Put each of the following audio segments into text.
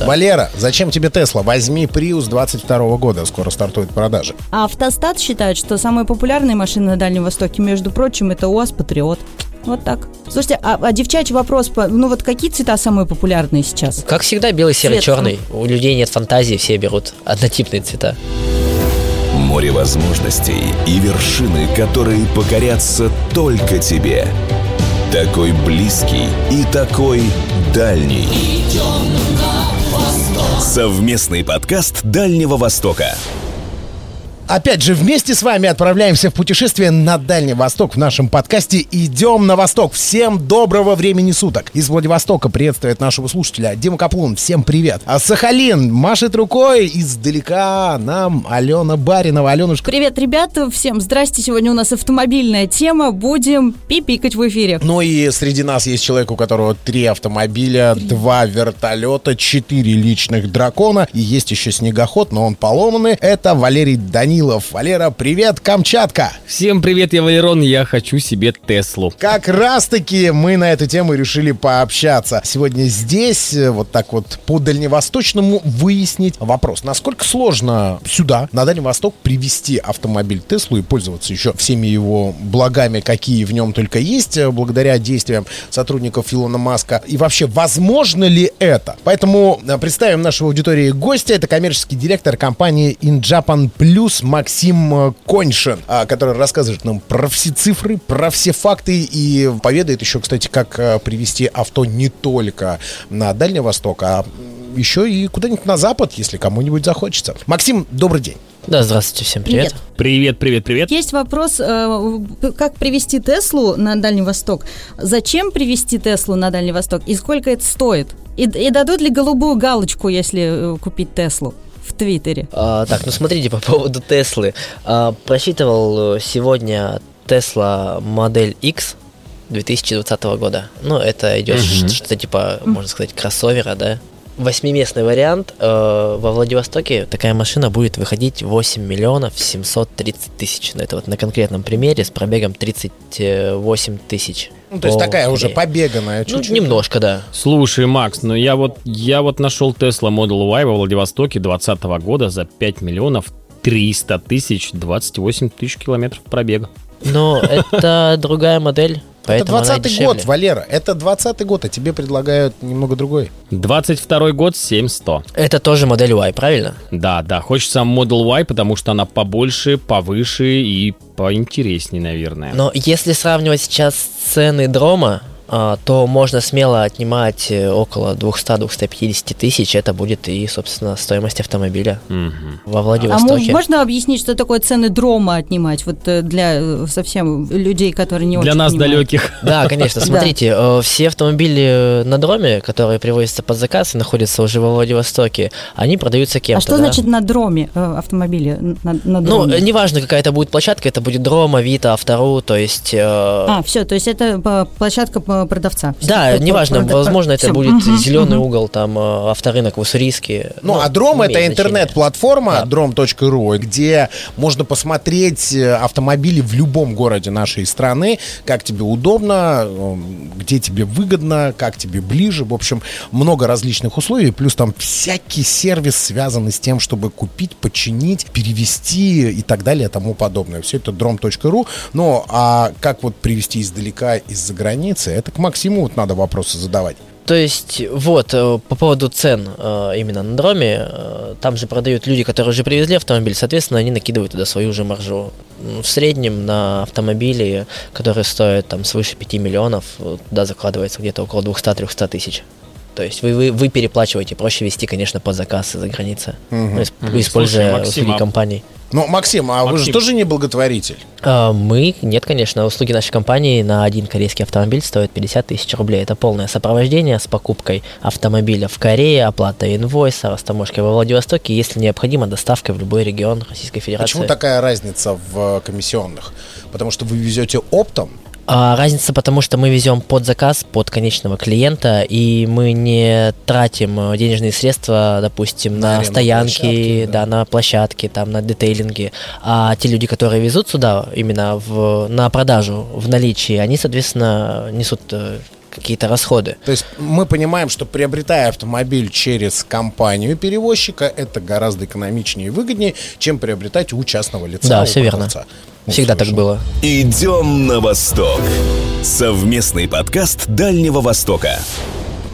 Да. Валера, зачем тебе Тесла? Возьми Prius 22 года, скоро стартует продажи. А Автостат считает, что самые популярные машины на Дальнем Востоке, между прочим, это УАЗ Патриот. Вот так. Слушайте, а, а девчачий вопрос, ну вот какие цвета самые популярные сейчас? Как всегда, белый, серый, Цвет. черный. У людей нет фантазии, все берут однотипные цвета. Море возможностей и вершины, которые покорятся только тебе. Такой близкий и такой дальний. Совместный подкаст Дальнего Востока. Опять же, вместе с вами отправляемся в путешествие на Дальний Восток в нашем подкасте «Идем на Восток». Всем доброго времени суток. Из Владивостока приветствует нашего слушателя Дима Каплун. Всем привет. А Сахалин машет рукой издалека нам Алена Баринова. Аленушка, Привет, ребята, всем здрасте. Сегодня у нас автомобильная тема. Будем пипикать в эфире. Ну и среди нас есть человек, у которого три автомобиля, два вертолета, четыре личных дракона. И есть еще снегоход, но он поломанный. Это Валерий Данилов. Валера, привет, Камчатка! Всем привет, я Валерон, я хочу себе Теслу. Как раз-таки мы на эту тему решили пообщаться. Сегодня здесь, э, вот так вот по дальневосточному, выяснить вопрос. Насколько сложно сюда, на Дальний Восток, привезти автомобиль Теслу и пользоваться еще всеми его благами, какие в нем только есть, э, благодаря действиям сотрудников Илона Маска. И вообще, возможно ли это? Поэтому э, представим нашей аудитории гостя. Это коммерческий директор компании InJapan Plus Максим э, Коньшин, а, который рассказывает нам про все цифры, про все факты и поведает еще, кстати, как э, привезти авто не только на Дальний Восток, а еще и куда-нибудь на Запад, если кому-нибудь захочется. Максим, добрый день. Да, здравствуйте, всем привет. Привет. Привет, привет, привет. Есть вопрос, э, как привезти Теслу на Дальний Восток? Зачем привезти Теслу на Дальний Восток? И сколько это стоит? И, и дадут ли голубую галочку, если купить Теслу в Твиттере? А, так, ну смотрите, по поводу Теслы. А, просчитывал э, сегодня Тесла модель X 2020 года. Ну, это идет ш- что-то типа, можно сказать, кроссовера, да? Восьмиместный вариант. э, во Владивостоке такая машина будет выходить 8 миллионов 730 тысяч. Ну, Это вот на конкретном примере с пробегом 38 тысяч. Ну, то есть такая уже побеганная Ну, чуть-чуть. немножко, да. Слушай, Макс, ну я вот, я вот нашел Tesla Model Y во Владивостоке 2020 года за 5 миллионов 300 тысяч 28 тысяч километров пробега. Но это другая модель, поэтому она 20 дешевле. год, Валера. Это 20 год, а тебе предлагают немного другой. 22 год 7100. Это тоже модель Y, правильно? Да, да, хочется Model Y, потому что она побольше, повыше и поинтереснее, наверное. Но если сравнивать сейчас цены дрома, то можно смело отнимать э, около 200-250 тысяч. Это будет и, собственно, стоимость автомобиля Мгм. во А Владивостоке. можно объяснить, что такое цены дрома отнимать? Вот э, для э, совсем людей, которые не Для очень нас понимают. далеких. Да, конечно. Смотрите, все автомобили на дроме, которые привозятся под заказ и находятся уже во Владивостоке, они продаются кем-то. А что да? значит на дроме автомобиля? На, на Ну, дроме? э, неважно, какая это будет площадка, это будет дром, Авито, Автору, то есть... э, А, все, то есть это площадка э, продавца. Да, Всё, неважно, прода- возможно, это всё. будет Мгм, зеленый мгм. угол, там э, авторынок в Уссурийске. Ну, а Дром это интернет-платформа Да. drom.ru, где можно посмотреть э, автомобили в любом городе нашей страны, как тебе удобно, э, где тебе выгодно, как тебе ближе. В общем, много различных условий, плюс там всякий сервис, связанный с тем, чтобы купить, починить, перевести и так далее и тому подобное. Все это drom.ru. Ну, а как вот привезти издалека, из-за границы, это к Максиму вот надо вопросы задавать. То есть, вот, э, по поводу цен э, именно на дроме, э, там же продают люди, которые уже привезли автомобиль, соответственно, они накидывают туда свою же маржу. М, В среднем на автомобили, которые стоят там свыше 5 миллионов, туда закладывается где-то около 200-300 тысяч. То есть вы, вы, вы переплачиваете, проще вести, конечно, под заказ из-за границы, ну, Мгм. используя Слушай, Максим, услуги а- компаний. Ну, Максим, а вы же Максим. тоже не благотворитель? А, Мы, нет, конечно, услуги нашей компании на один корейский автомобиль стоят 50 тысяч рублей. Это полное сопровождение с покупкой автомобиля в Корее, оплата инвойса, растаможкой во Владивостоке, если необходимо, доставка в любой регион Российской Федерации. Почему такая разница в э, комиссионных? Потому что вы везете оптом, А, разница потому, что мы везем под заказ, под конечного клиента, и мы не тратим э, денежные средства, допустим, На на, стоянки, площадки, да. да. на площадки, там, на детейлинги. А те люди, которые везут сюда именно в, на продажу в наличии, они, соответственно, несут э, какие-то расходы. То есть мы понимаем, что приобретая автомобиль через компанию перевозчика, это гораздо экономичнее и выгоднее, чем приобретать у частного лица. Да, все верно. Всегда так было. Идем на восток. Совместный подкаст Дальнего Востока.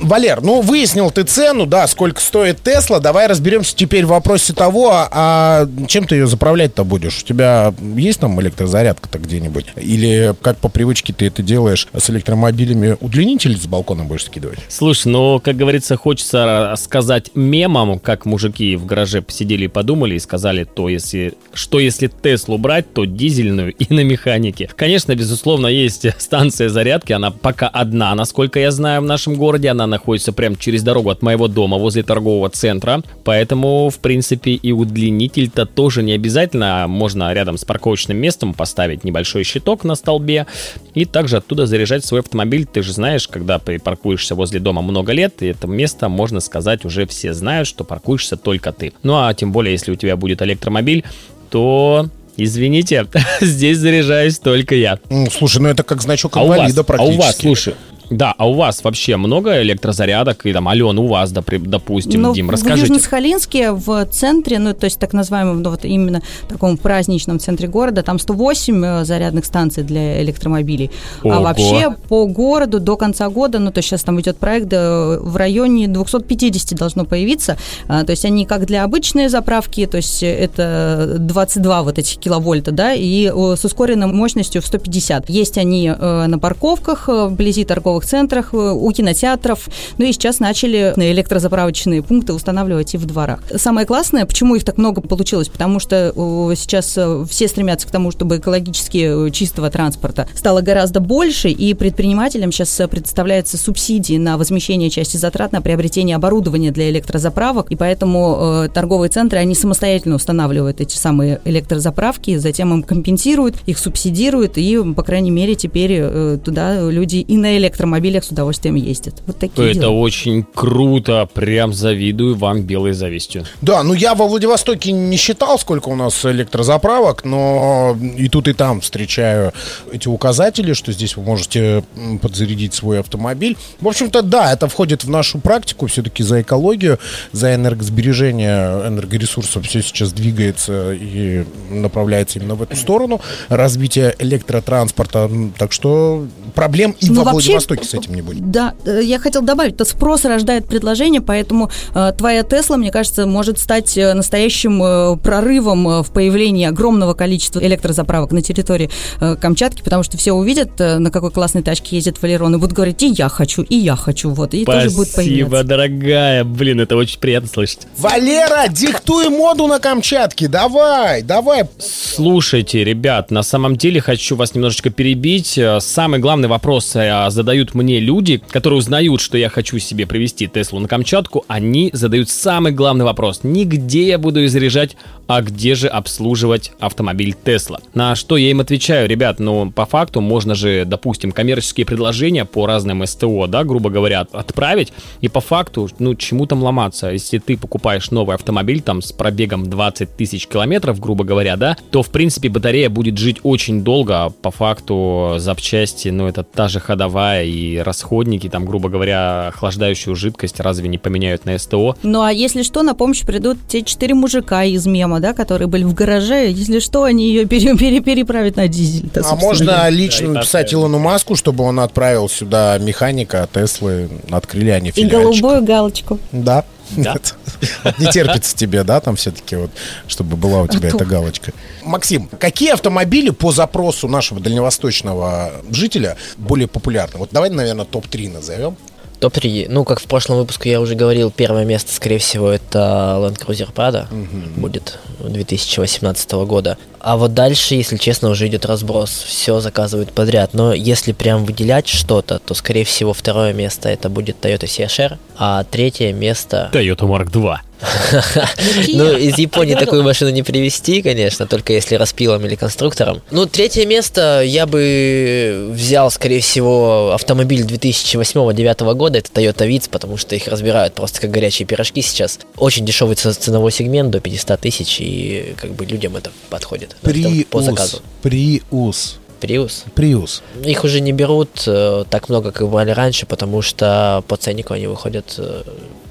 Валер, ну выяснил ты цену, да, сколько стоит Тесла. Давай разберемся теперь в вопросе того, а чем ты ее заправлять-то будешь? У тебя есть там электрозарядка-то где-нибудь? Или как по привычке ты это делаешь с электромобилями, удлинитель с балкона будешь скидывать? Слушай, ну, как говорится, хочется сказать мемам, как мужики в гараже посидели и подумали и сказали, то если, что если Теслу брать, то дизельную и на механике. Конечно, безусловно, есть станция зарядки, она пока одна, насколько я знаю, в нашем городе, она находится прямо через дорогу от моего дома, возле торгового центра, поэтому, в принципе, и удлинитель-то тоже не обязательно, а можно рядом с парковочным местом поставить небольшой щиток на столбе и также оттуда заряжать свой автомобиль. Ты же знаешь, когда ты паркуешься возле дома много лет, и это место, можно сказать, уже все знают, что паркуешься только ты. Ну а тем более, если у тебя будет электромобиль, то Извините, здесь заряжаюсь только я. Ну, слушай, ну это как значок А у вас, инвалида а практически. у вас, слушай, да, а у вас вообще много электрозарядок? И там, Ален, у вас, допустим, Ну, Дим, в расскажите. Южно-Сахалинске в центре, ну, то есть так называемом, ну, вот именно таком праздничном центре города, там 108 э, зарядных станций для электромобилей. Ого. А вообще по городу до конца года, ну, то есть сейчас там идет проект, э, в районе 250 должно появиться. А, То есть они как для обычной заправки, то есть это 22 вот этих киловольта, да, и э, с ускоренной мощностью в 150. Есть они на парковках, вблизи торговых центрах, э, у кинотеатров. Ну и сейчас начали на электрозаправочные пункты устанавливать и в дворах. Самое классное, почему их так много получилось, потому что э, сейчас э, все стремятся к тому, чтобы экологически чистого транспорта стало гораздо больше, и предпринимателям сейчас предоставляются субсидии на возмещение части затрат на приобретение оборудования для электрозаправок, и поэтому э, торговые центры, они самостоятельно устанавливают эти самые электрозаправки, затем им компенсируют, их субсидируют, и, по крайней мере, теперь э, туда люди и на электромобилях с удовольствием ездят. Вот такие Это дела. очень круто, прям завидую вам белой завистью. Да, ну я во Владивостоке не считал, сколько у нас электрозаправок, но и тут, и там встречаю эти указатели, что здесь вы можете подзарядить свой автомобиль. В общем-то, да, это входит в нашу практику, все-таки за экологию, за энергосбережение энергоресурсов все сейчас двигается и направляется именно в эту сторону, развитие электротранспорта. Так что проблем и Ну, во вообще, Владивостоке с этим не будет. Да, э, я хотел добавить, то спрос рождает предложение, поэтому э, твоя Тесла, мне кажется, может стать э, настоящим э, прорывом э, в появлении огромного количества электрозаправок на территории э, Камчатки, потому что все увидят, э, на какой классной тачке ездит Валерон, и будут говорить, и я хочу, и я хочу, вот, и тоже будет Спасибо, появляться. дорогая. Блин, это очень приятно слышать. Валера, диктуй моду на Камчатке, давай, давай. Слушайте, ребят, на самом деле хочу вас немножечко перебить. Самый главный вопрос э, задают мне люди, которые узнают, что я хочу себе привезти Теслу на Камчатку. Они задают самый главный вопрос. Не где я буду ее заряжать, а где же обслуживать автомобиль Тесла. На что я им отвечаю, ребят, ну, по факту можно же, допустим, коммерческие предложения по разным СТО, да, грубо говоря, от- отправить, и по факту, ну, чему там ломаться? Если ты покупаешь новый автомобиль, там, с пробегом 20 тысяч километров, грубо говоря, да, то, в принципе, батарея будет жить очень долго, а по факту запчасти, ну, это та же ходовая расходники, там, грубо говоря, охлаждающую жидкость разве не поменяют на СТО? Ну, а если что, на помощь придут те четыре мужика из мема, да, которые были в гараже, если что, они ее пере- пере- переправят на дизель. Да, А можно лично Да, и написать Илону Маску, чтобы он отправил сюда механика, а Теслы открыли они И филиальчик. голубую галочку. Да. Да. Нет. Не терпится тебе, да, там все-таки вот, чтобы была у тебя эта галочка. Максим, какие автомобили по запросу нашего дальневосточного жителя более популярны? Вот давай, наверное, топ-3 назовем. Топ-3. Ну, как в прошлом выпуске я уже говорил, первое место, скорее всего, это Land Cruiser Prado. Будет 2018 года. А вот дальше, если честно, уже идет разброс. Все заказывают подряд. Но если прям выделять что-то, то, скорее всего, второе место это будет Toyota CHR, а третье место... Toyota Mark 2. Ну, из Японии такую машину не привезти, конечно, только если распилом или конструктором. Ну, третье место я бы взял, скорее всего, автомобиль 2008-2009 года, это Toyota Vitz, потому что их разбирают просто как горячие пирожки сейчас. Очень дешевый ценовой сегмент, до 500 тысяч, и как бы людям это подходит. Это по заказу. Приус. Prius. Prius. Их уже не берут э, так много, как брали раньше, потому что по ценнику они выходят э,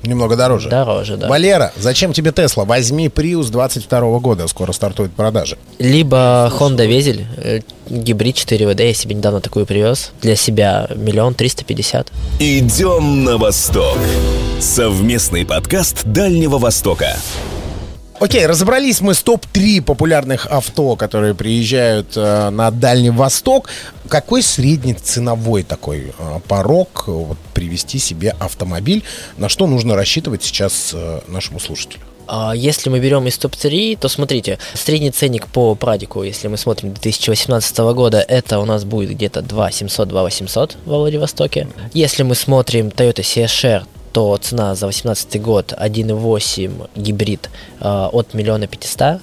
Немного дороже. дороже, да. Валера, зачем тебе Тесла? Возьми Prius 22 года, скоро стартует продажи. Либо Honda Везель, э, гибрид 4 ВД, я себе недавно такую привез. Для себя миллион триста пятьдесят. Идем на восток. Совместный подкаст Дальнего Востока. Окей, разобрались мы с топ-3 популярных авто, которые приезжают э, на Дальний Восток. Какой средний ценовой такой э, порог э, вот, привести себе автомобиль? На что нужно рассчитывать сейчас э, нашему слушателю? А Если мы берем из топ-3, то смотрите, средний ценник по Прадику, если мы смотрим 2018 года, это у нас будет где-то 2 700, 2 800 во Владивостоке. Если мы смотрим Toyota CHR, то цена за 2018 год 1.8 гибрид э, от миллиона 500.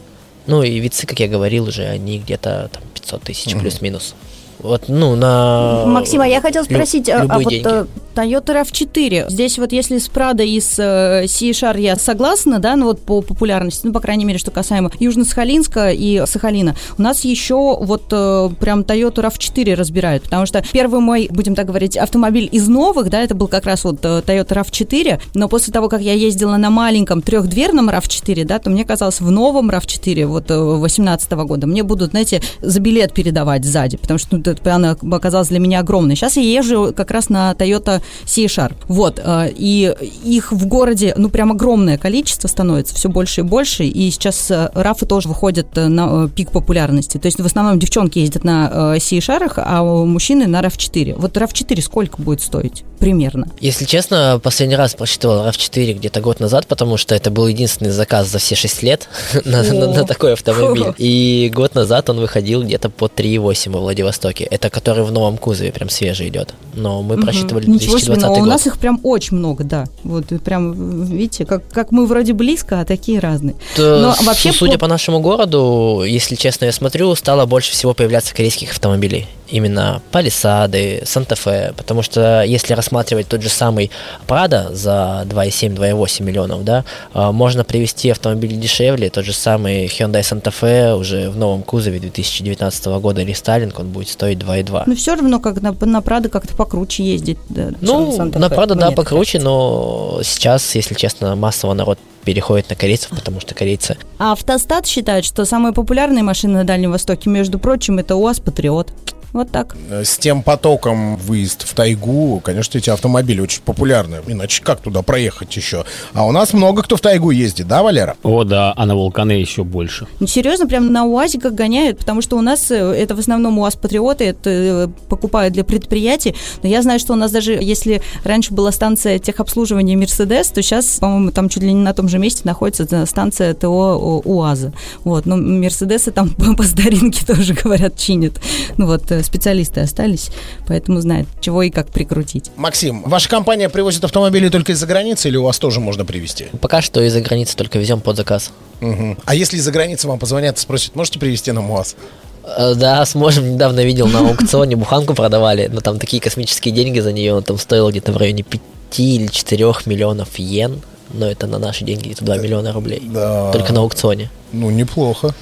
Ну и вицы, как я говорил уже, они где-то там 500 тысяч плюс-минус. Вот, ну, на... Максим, а я хотел спросить, а, а любые вот деньги. э, Toyota RAV4, здесь вот если с Prado и с э, C-Char я согласна, да, ну вот по популярности, ну, по крайней мере, что касаемо Южно-Сахалинска и Сахалина, у нас еще вот э, прям Toyota RAV4 разбирают, потому что первый мой, будем так говорить, автомобиль из новых, да, это был как раз вот э, Toyota RAV4, но после того, как я ездила на маленьком трехдверном RAV4, да, то мне казалось, в новом RAV4, вот 18 года, мне будут, знаете, за билет передавать сзади, потому что ну, это- она оказалась для меня огромной. Сейчас я езжу как раз на Toyota C-Char. Вот, э, и их в городе, ну, прям огромное количество становится, все больше и больше, и сейчас э, рафы тоже выходят э, на пик популярности. То есть в основном девчонки ездят на C-Char, а мужчины на RAV4. Вот RAV4 сколько будет стоить? Примерно. Если честно, последний раз просчитывал RAV4 где-то год назад, потому что это был единственный заказ за все 6 лет на, на- на такой автомобиль. И год назад он выходил где-то по 3,8 во Владивостоке. Это который в новом кузове, прям свежий идет. Но мы просчитывали Ничего себе, 2020 но у год. нас их прям очень много, да. Вот прям, видите, как, как мы вроде близко, а такие разные. То, Но вообще судя по- по нашему городу, если честно, я смотрю, стало больше всего появляться корейских автомобилей. Именно Палисады, Санта-Фе, потому что если рассматривать тот же самый Прада за 2,7-2,8 миллионов, да, а, можно привести автомобиль дешевле, тот же самый Hyundai Santa Fe уже в новом кузове 2019 года рестайлинг, он будет стоить 2,2. Но все равно, как на, на Прадо как-то покруче ездить. да, Ну, на Прада, да, так покруче, кажется. но сейчас, если честно, массово народ переходит на корейцев, потому что корейцы А Автостат считает, что самые популярные машины на Дальнем Востоке, между прочим, это УАЗ Патриот. Вот так. Э, С тем потоком выезд в тайгу, конечно, эти автомобили очень популярны. Иначе как туда проехать еще? А у нас много кто в тайгу ездит, да, Валера? О, да, а на вулканы еще больше. Ну, серьезно, прям на УАЗиках гоняют, потому что у нас э, это в основном УАЗ Патриоты, это э, покупают для предприятий. Но я знаю, что у нас даже, если раньше была станция техобслуживания Мерседес, то сейчас, по-моему, там чуть ли не на том же месте находится станция ТО УАЗа. Вот, но Мерседесы там по, старинке тоже, говорят, чинят. Ну вот, специалисты остались, поэтому знают, чего и как прикрутить. Максим, ваша компания привозит автомобили только из-за границы или у вас тоже можно привезти? пока что из-за границы только везем под заказ. Мгм. А если из-за границы вам позвонят и спросят, можете привезти нам УАЗ? Э, Да, сможем. Недавно видел на аукционе буханку продавали, но там такие космические деньги за нее, он там стоил где-то в районе 5 или 4 миллионов йен, но это на наши деньги где-то 2 миллиона рублей. Да. Только на аукционе. Ну, неплохо.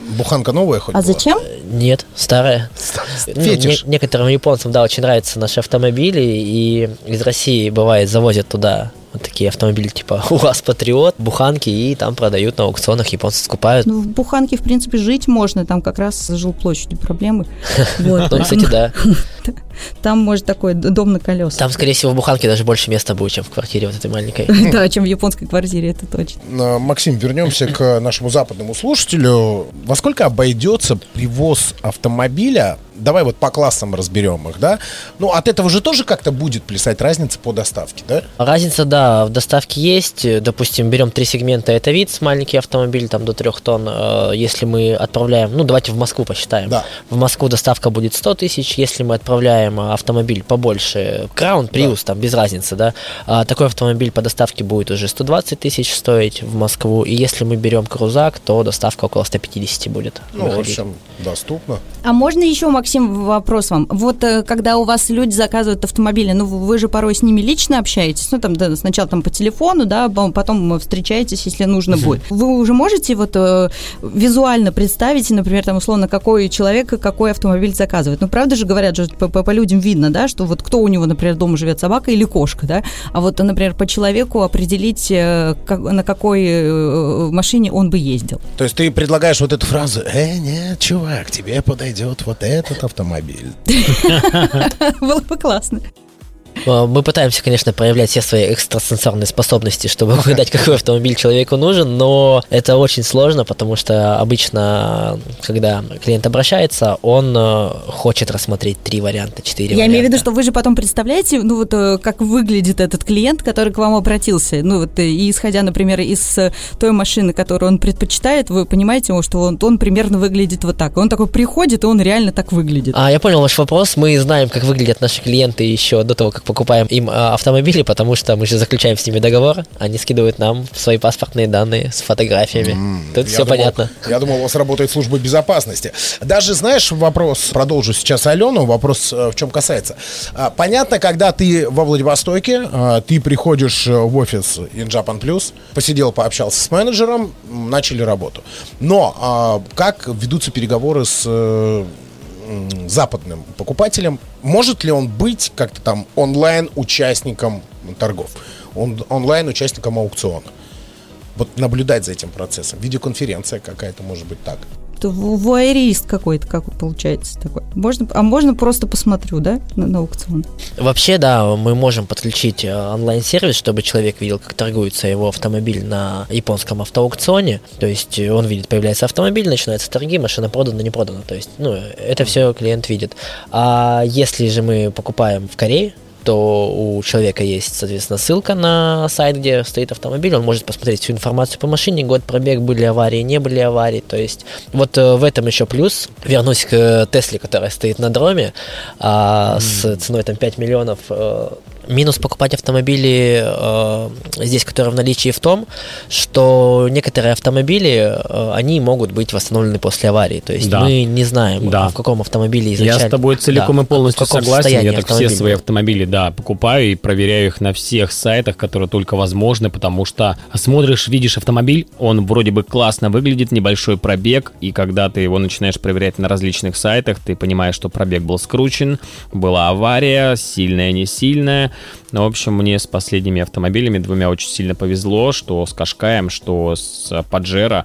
Буханка новая хоть А была? зачем? Нет, старая. Ну, Фетиш. не- некоторым японцам, да, очень нравятся наши автомобили, и из России, бывает, завозят туда вот такие автомобили типа УАЗ Патриот, буханки, и там продают на аукционах, японцы скупают. Ну, в Буханке, в принципе, жить можно, там как раз с жилплощадью проблемы. Вот. Ну, кстати, да. Там, может, такой дом на колесах. Там, скорее всего, в буханке даже больше места будет, чем в квартире вот этой маленькой. Да, чем в японской квартире, это точно. Максим, вернемся к нашему западному слушателю. Во сколько обойдется привоз автомобиля? Давай вот по классам разберем их, да? Ну, от этого же тоже как-то будет плясать разница по доставке, да? Разница, да, в доставке есть. Допустим, берем три сегмента, это вид, маленький автомобиль, там до трех тонн. Э, Если мы отправляем, ну, давайте в Москву посчитаем. Да. В Москву доставка будет 100 тысяч. Если мы отправляем э, автомобиль побольше, Краун, Prius, там, без разницы, да, а такой автомобиль по доставке будет уже 120 тысяч стоить в Москву. И если мы берем крузак, то доставка около 150 будет. Ну, в общем, доступно. А можно еще, Максим, Максим, вопрос вам. Вот э, когда у вас люди заказывают автомобили, ну вы же порой с ними лично общаетесь, ну там да, сначала там по телефону, да, потом встречаетесь, если нужно будет. Вы уже можете вот э, визуально представить, например, там условно, какой человек какой автомобиль заказывает? Ну правда же говорят, что по, по, по людям видно, да, что вот кто у него, например, дома живет, собака или кошка, да, а вот, например, по человеку определить, э, как, на какой э, машине он бы ездил. То есть ты предлагаешь вот эту фразу, э, нет, чувак, тебе подойдет вот этот автомобиль. Было бы классно. Э, мы пытаемся, конечно, проявлять все свои экстрасенсорные способности, чтобы угадать, какой автомобиль человеку нужен, но это очень сложно, потому что обычно, когда клиент обращается, он э, хочет рассмотреть три варианта, четыре Я варианта. имею в виду, что вы же потом представляете, ну вот э, как выглядит этот клиент, который к вам обратился. Ну вот и исходя, например, из той машины, которую он предпочитает, вы понимаете, что он, он примерно выглядит вот так. Он такой приходит, и он реально так выглядит. А, я понял ваш вопрос. Мы знаем, как выглядят наши клиенты еще до того, как покупаем им э, автомобили, потому что мы же заключаем с ними договор, они скидывают нам свои паспортные данные с фотографиями. Mm, Тут все думал, понятно. Я думал, у вас работает служба безопасности. Даже, знаешь, вопрос, продолжу сейчас Алену, вопрос э, в чем касается. А, понятно, когда ты во Владивостоке, а, ты приходишь э, в офис InJapan Plus, посидел, пообщался с менеджером, начали работу. Но а, как ведутся переговоры с западным покупателем, может ли он быть как-то там онлайн участником торгов, он, онлайн участником аукциона? Вот наблюдать за этим процессом. Видеоконференция какая-то может быть так вуайерист какой-то, как получается такой. Можно, а можно просто посмотрю, да, на, на аукцион? Вообще, да, мы можем подключить э, онлайн-сервис, чтобы человек видел, как торгуется его автомобиль на японском автоаукционе. То есть э, он видит, появляется автомобиль, начинаются торги, машина продана, не продана. То есть, ну, это все клиент видит. А если же мы покупаем в Корее, то у человека есть, соответственно, ссылка на сайт, где стоит автомобиль, он может посмотреть всю информацию по машине, год пробег, были аварии, не были аварии, то есть вот э, в этом еще плюс. Вернусь к Тесле, которая стоит на дроме, а, mm. с ценой там 5 миллионов э, Минус покупать автомобили э, здесь, которые в наличии, в том, что некоторые автомобили, э, они могут быть восстановлены после аварии. То есть да. мы не знаем, да. в каком автомобиле изначально. Я с тобой целиком да, и полностью согласен. Я так все свои автомобили, да, покупаю и проверяю их на всех сайтах, которые только возможны, потому что смотришь, видишь автомобиль, он вроде бы классно выглядит, небольшой пробег, и когда ты его начинаешь проверять на различных сайтах, ты понимаешь, что пробег был скручен, была авария, сильная, не сильная, ну, в общем, мне с последними автомобилями двумя очень сильно повезло, что с Кашкаем, что с Паджеро.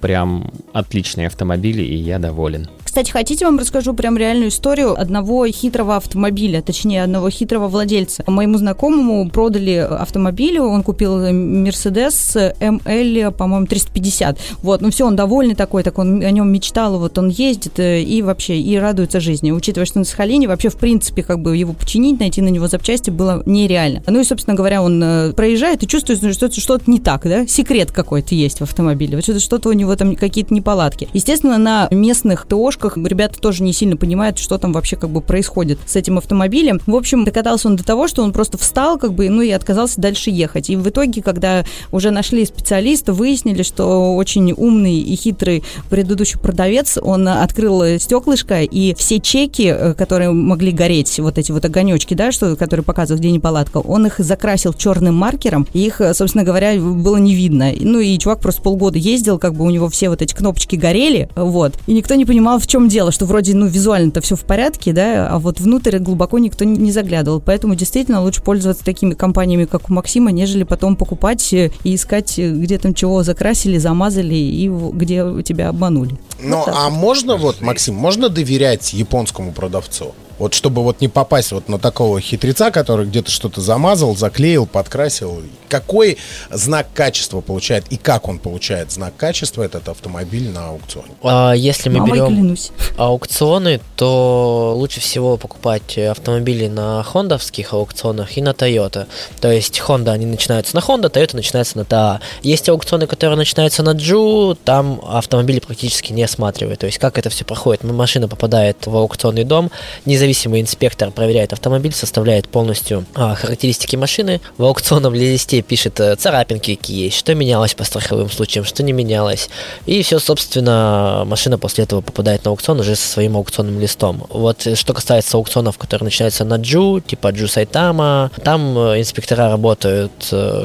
Прям отличные автомобили, и я доволен. Кстати, хотите, вам расскажу прям реальную историю одного хитрого автомобиля, точнее, одного хитрого владельца. Моему знакомому продали автомобиль, он купил Mercedes ML, по-моему, 350. Вот, ну все, он довольный такой, так он о нем мечтал, вот он ездит э, и вообще, и радуется жизни. Учитывая, что на Сахалине вообще, в принципе, как бы его починить, найти на него запчасти было нереально. Ну и, собственно говоря, он э, проезжает и чувствует, что что-то не так, да? Секрет какой-то есть в автомобиле. Вот что-то у него там какие-то неполадки. Естественно, на местных ТОшках ошибках. Ребята тоже не сильно понимают, что там вообще как бы происходит с этим автомобилем. В общем, докатался он до того, что он просто встал, как бы, ну и отказался дальше ехать. И в итоге, когда уже нашли специалиста, выяснили, что очень умный и хитрый предыдущий продавец, он открыл стеклышко, и все чеки, э, которые могли гореть, вот эти вот огонечки, да, что, которые показывают, где неполадка, он их закрасил черным маркером, и их, собственно говоря, было не видно. Ну и чувак просто полгода ездил, как бы у него все вот эти кнопочки горели, вот, и никто не понимал, в чем дело, что вроде, ну, визуально-то все в порядке, да, а вот внутрь глубоко никто не заглядывал. Поэтому действительно лучше пользоваться такими компаниями, как у Максима, нежели потом покупать и искать, где там чего закрасили, замазали и где тебя обманули. Ну, вот а можно вот, Максим, можно доверять японскому продавцу? Вот чтобы вот не попасть вот на такого хитреца, который где-то что-то замазал, заклеил, подкрасил. Какой знак качества получает и как он получает знак качества этот автомобиль на аукционе? А, если мы Мамой берем клянусь. аукционы, то лучше всего покупать автомобили на хондовских аукционах и на Toyota. То есть Honda, они начинаются на Honda, Toyota начинается на TA. Есть аукционы, которые начинаются на Ju, там автомобили практически не осматривают. То есть как это все проходит? Машина попадает в аукционный дом, не независимый инспектор проверяет автомобиль, составляет полностью а, характеристики машины, в аукционном листе пишет э, царапинки какие есть, что менялось по страховым случаям, что не менялось. И все, собственно, машина после этого попадает на аукцион уже со своим аукционным листом. Вот э, что касается аукционов, которые начинаются на Джу, типа Джу Сайтама, там э, инспектора работают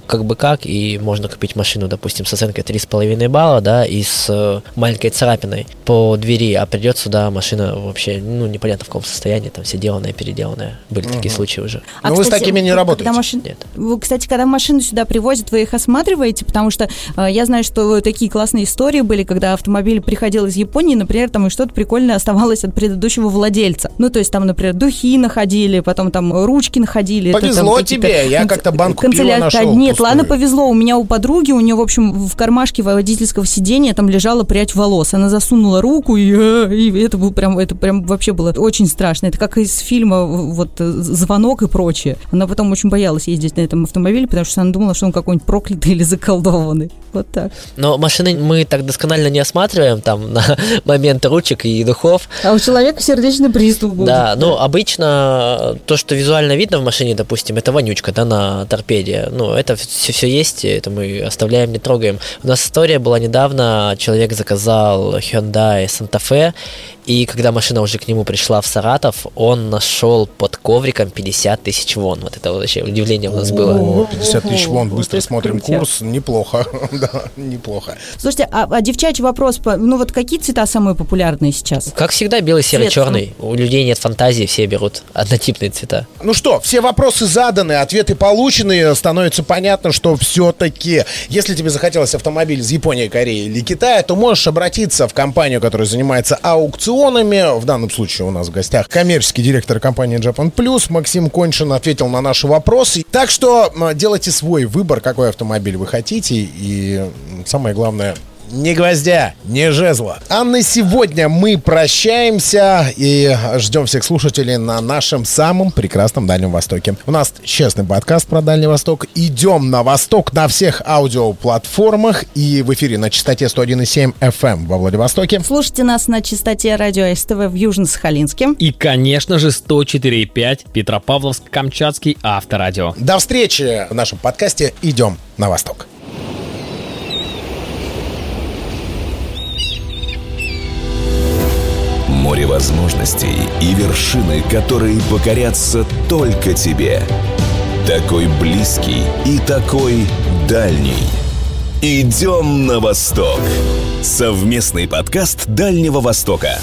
как бы как, и можно купить машину, допустим, с оценкой 3,5 балла, да, и с маленькой царапиной по двери, а придет сюда машина вообще, ну, непонятно в каком состоянии, там все деланное, переделанное. Были угу. такие случаи уже. А, Но кстати, вы с такими не работаете? Машин... Нет. Вы, кстати, когда машину сюда привозят, вы их осматриваете, потому что э, я знаю, что такие классные истории были, когда автомобиль приходил из Японии, например, там и что-то прикольное оставалось от предыдущего владельца. Ну, то есть там, например, духи находили, потом там ручки находили. Повезло это, там, тебе, я как-то банку канцеля... пива нашел. Нет, пустую. ладно, повезло. У меня у подруги, у нее, в общем, в кармашке водительского сидения там лежала прядь волос. Она засунула руку, и, э, и это был прям, это прям вообще было очень страшно. Это как из фильма вот «Звонок» и прочее. Она потом очень боялась ездить на этом автомобиле, потому что она думала, что он какой-нибудь проклятый или заколдованный. Вот так. Но машины мы так досконально не осматриваем там на момент ручек и духов. А у человека сердечный приступ будет. Да, ну обычно то, что визуально видно в машине, допустим, это вонючка, да, на торпеде. Ну, это все, все есть, это мы оставляем, не трогаем. У нас история была недавно, человек заказал Hyundai Santa Fe, и когда машина уже к нему пришла в Саратов, он нашел под ковриком 50 тысяч вон. Вот это вообще удивление у нас было. 50 тысяч вон, быстро смотрим курс, неплохо. да, неплохо. Слушайте, а, а девчачий вопрос, ну вот какие цвета самые популярные сейчас? Как всегда, белый, серый, черный. У людей нет фантазии, все берут однотипные цвета. Ну что, все вопросы заданы, ответы получены, становится понятно, что все-таки, если тебе захотелось автомобиль из Японии, Кореи или Китая, то можешь обратиться в компанию, которая занимается аукционом аукционами. В данном случае у нас в гостях коммерческий директор компании Japan Plus Максим Коншин ответил на наши вопросы. Так что делайте свой выбор, какой автомобиль вы хотите. И самое главное, ни гвоздя, ни жезла. А на сегодня мы прощаемся и ждем всех слушателей на нашем самом прекрасном Дальнем Востоке. У нас честный подкаст про Дальний Восток. Идем на восток на всех аудиоплатформах и в эфире на частоте 101,7 FM эм во Владивостоке. Слушайте нас на частоте радио СТВ в Южно-Сахалинске. И, конечно же, 104,5 Петропавловск-Камчатский авторадио. До встречи в нашем подкасте «Идем на восток». Море возможностей и вершины, которые покорятся только тебе. Такой близкий и такой дальний. Идем на восток. Совместный подкаст Дальнего Востока.